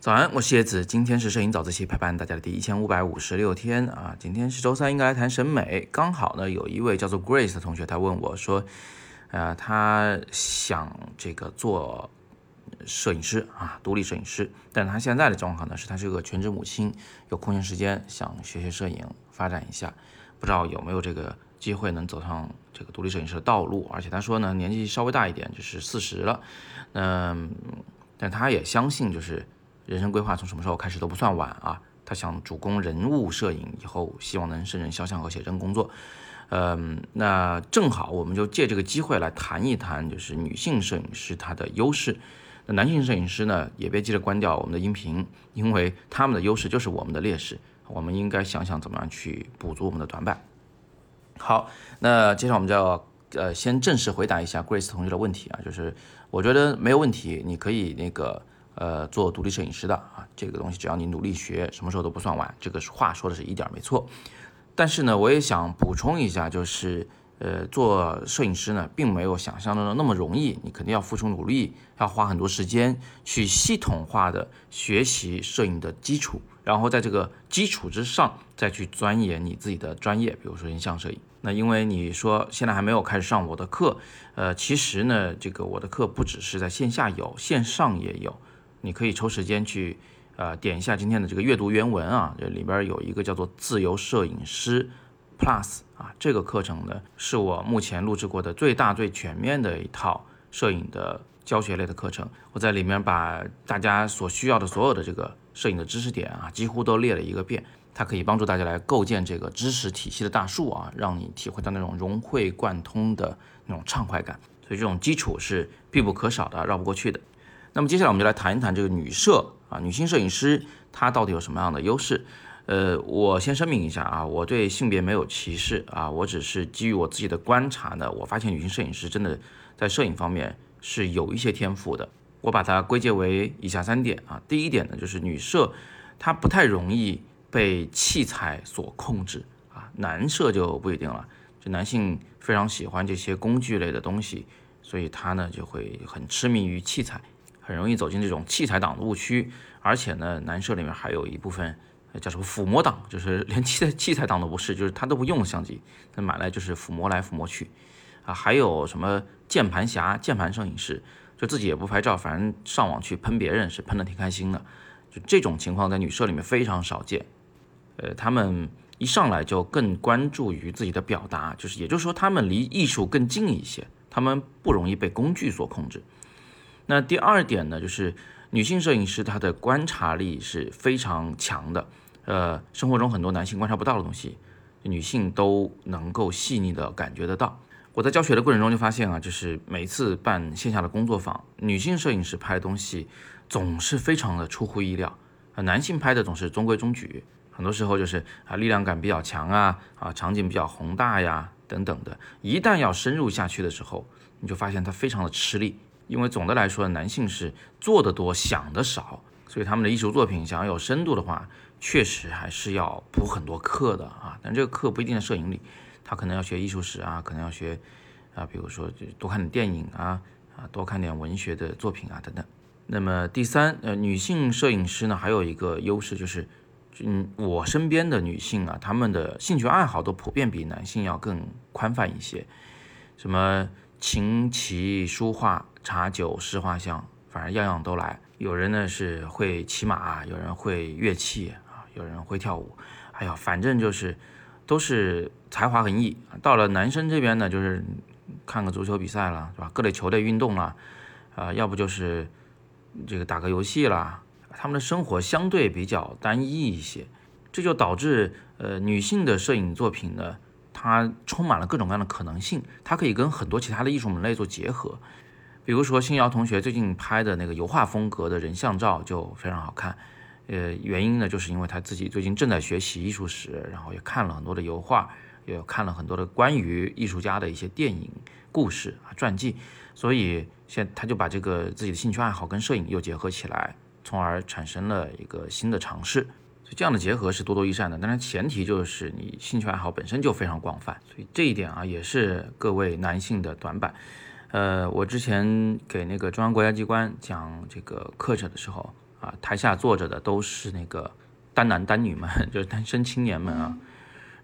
早安，我是叶子，今天是摄影早自习陪伴大家的第一千五百五十六天啊，今天是周三，应该来谈审美。刚好呢，有一位叫做 Grace 的同学，他问我说，呃，他想这个做摄影师啊，独立摄影师，但是他现在的状况呢，是他是个全职母亲，有空闲时间想学学摄影，发展一下，不知道有没有这个机会能走上这个独立摄影师的道路。而且他说呢，年纪稍微大一点，就是四十了，嗯，但他也相信就是。人生规划从什么时候开始都不算晚啊！他想主攻人物摄影，以后希望能胜任肖像和写真工作。嗯，那正好我们就借这个机会来谈一谈，就是女性摄影师她的优势。那男性摄影师呢，也别急着关掉我们的音频，因为他们的优势就是我们的劣势。我们应该想想怎么样去补足我们的短板。好，那接下来我们就要呃先正式回答一下 Grace 同学的问题啊，就是我觉得没有问题，你可以那个。呃，做独立摄影师的啊，这个东西只要你努力学，什么时候都不算晚。这个话说的是一点没错。但是呢，我也想补充一下，就是呃，做摄影师呢，并没有想象中的那么容易。你肯定要付出努力，要花很多时间去系统化的学习摄影的基础，然后在这个基础之上再去钻研你自己的专业，比如说人像摄影。那因为你说现在还没有开始上我的课，呃，其实呢，这个我的课不只是在线下有，线上也有。你可以抽时间去，呃，点一下今天的这个阅读原文啊，这里边有一个叫做自由摄影师 Plus 啊，这个课程呢是我目前录制过的最大最全面的一套摄影的教学类的课程。我在里面把大家所需要的所有的这个摄影的知识点啊，几乎都列了一个遍。它可以帮助大家来构建这个知识体系的大树啊，让你体会到那种融会贯通的那种畅快感。所以这种基础是必不可少的，绕不过去的。那么接下来我们就来谈一谈这个女摄啊，女性摄影师她到底有什么样的优势？呃，我先声明一下啊，我对性别没有歧视啊，我只是基于我自己的观察呢，我发现女性摄影师真的在摄影方面是有一些天赋的。我把它归结为以下三点啊，第一点呢，就是女摄她不太容易被器材所控制啊，男摄就不一定了，就男性非常喜欢这些工具类的东西，所以他呢就会很痴迷于器材。很容易走进这种器材党的误区，而且呢，男摄里面还有一部分叫什么抚摸党，就是连器材器材党都不是，就是他都不用相机，他买来就是抚摸来抚摸去，啊，还有什么键盘侠、键盘摄影师，就自己也不拍照，反正上网去喷别人是喷的挺开心的，就这种情况在女摄里面非常少见，呃，他们一上来就更关注于自己的表达，就是也就是说他们离艺术更近一些，他们不容易被工具所控制。那第二点呢，就是女性摄影师她的观察力是非常强的，呃，生活中很多男性观察不到的东西，女性都能够细腻的感觉得到。我在教学的过程中就发现啊，就是每次办线下的工作坊，女性摄影师拍的东西总是非常的出乎意料，啊，男性拍的总是中规中矩，很多时候就是啊力量感比较强啊，啊场景比较宏大呀等等的。一旦要深入下去的时候，你就发现他非常的吃力。因为总的来说，男性是做的多，想的少，所以他们的艺术作品想要有深度的话，确实还是要补很多课的啊。但这个课不一定在摄影里，他可能要学艺术史啊，可能要学啊，比如说就多看点电影啊，啊，多看点文学的作品啊等等。那么第三，呃，女性摄影师呢，还有一个优势就是，嗯，我身边的女性啊，她们的兴趣爱好都普遍比男性要更宽泛一些，什么琴棋书画。茶酒诗画像，反正样样都来。有人呢是会骑马，有人会乐器啊，有人会跳舞。哎呀，反正就是都是才华横溢。到了男生这边呢，就是看个足球比赛了，是吧？各类球类运动了，啊，要不就是这个打个游戏啦。他们的生活相对比较单一一些，这就导致呃女性的摄影作品呢，它充满了各种各样的可能性，它可以跟很多其他的艺术门类做结合。比如说，新瑶同学最近拍的那个油画风格的人像照就非常好看，呃，原因呢，就是因为他自己最近正在学习艺术史，然后也看了很多的油画，也看了很多的关于艺术家的一些电影故事啊传记，所以现他就把这个自己的兴趣爱好跟摄影又结合起来，从而产生了一个新的尝试。所以这样的结合是多多益善的，当然前提就是你兴趣爱好本身就非常广泛，所以这一点啊也是各位男性的短板。呃，我之前给那个中央国家机关讲这个课程的时候啊，台下坐着的都是那个单男单女们，就是单身青年们啊。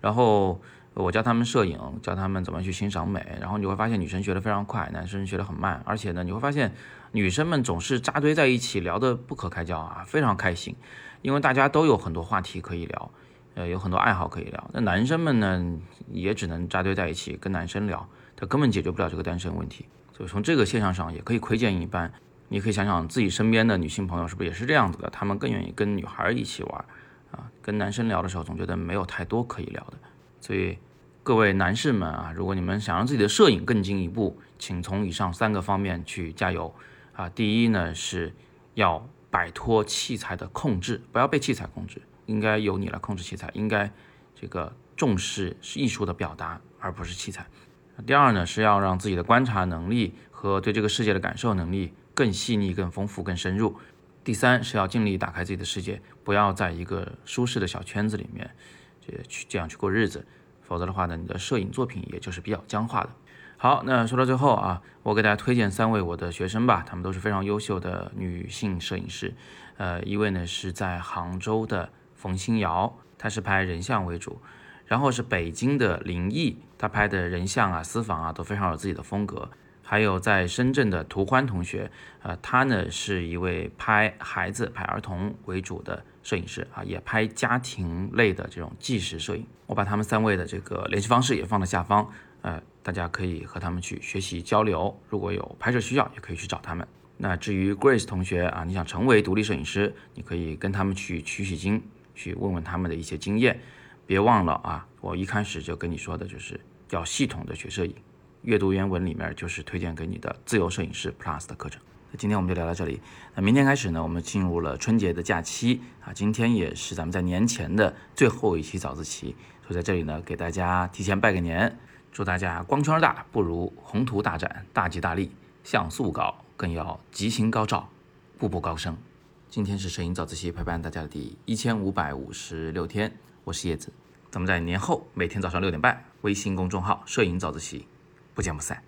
然后我教他们摄影，教他们怎么去欣赏美。然后你会发现，女生学得非常快，男生学得很慢。而且呢，你会发现女生们总是扎堆在一起聊得不可开交啊，非常开心，因为大家都有很多话题可以聊，呃，有很多爱好可以聊。那男生们呢，也只能扎堆在一起跟男生聊，他根本解决不了这个单身问题。所以从这个现象上也可以窥见一斑。你可以想想自己身边的女性朋友是不是也是这样子的？她们更愿意跟女孩一起玩，啊，跟男生聊的时候总觉得没有太多可以聊的。所以各位男士们啊，如果你们想让自己的摄影更进一步，请从以上三个方面去加油啊。第一呢是要摆脱器材的控制，不要被器材控制，应该由你来控制器材，应该这个重视是艺术的表达，而不是器材。第二呢，是要让自己的观察能力和对这个世界的感受能力更细腻、更丰富、更深入。第三是要尽力打开自己的世界，不要在一个舒适的小圈子里面，这去这样去过日子，否则的话呢，你的摄影作品也就是比较僵化的。好，那说到最后啊，我给大家推荐三位我的学生吧，他们都是非常优秀的女性摄影师。呃，一位呢是在杭州的冯新瑶，她是拍人像为主。然后是北京的林毅，他拍的人像啊、私房啊都非常有自己的风格。还有在深圳的涂欢同学，呃，他呢是一位拍孩子、拍儿童为主的摄影师啊，也拍家庭类的这种纪实摄影。我把他们三位的这个联系方式也放在下方，呃，大家可以和他们去学习交流。如果有拍摄需要，也可以去找他们。那至于 Grace 同学啊，你想成为独立摄影师，你可以跟他们去取取经，去问问他们的一些经验。别忘了啊！我一开始就跟你说的，就是要系统的学摄影。阅读原文里面就是推荐给你的自由摄影师 Plus 的课程。那今天我们就聊到这里。那明天开始呢，我们进入了春节的假期啊。今天也是咱们在年前的最后一期早自习，所以在这里呢，给大家提前拜个年，祝大家光圈大不如宏图大展，大吉大利，像素高更要吉星高照，步步高升。今天是摄影早自习陪伴大家的第一千五百五十六天。我是叶子，咱们在年后每天早上六点半，微信公众号“摄影早自习”，不见不散。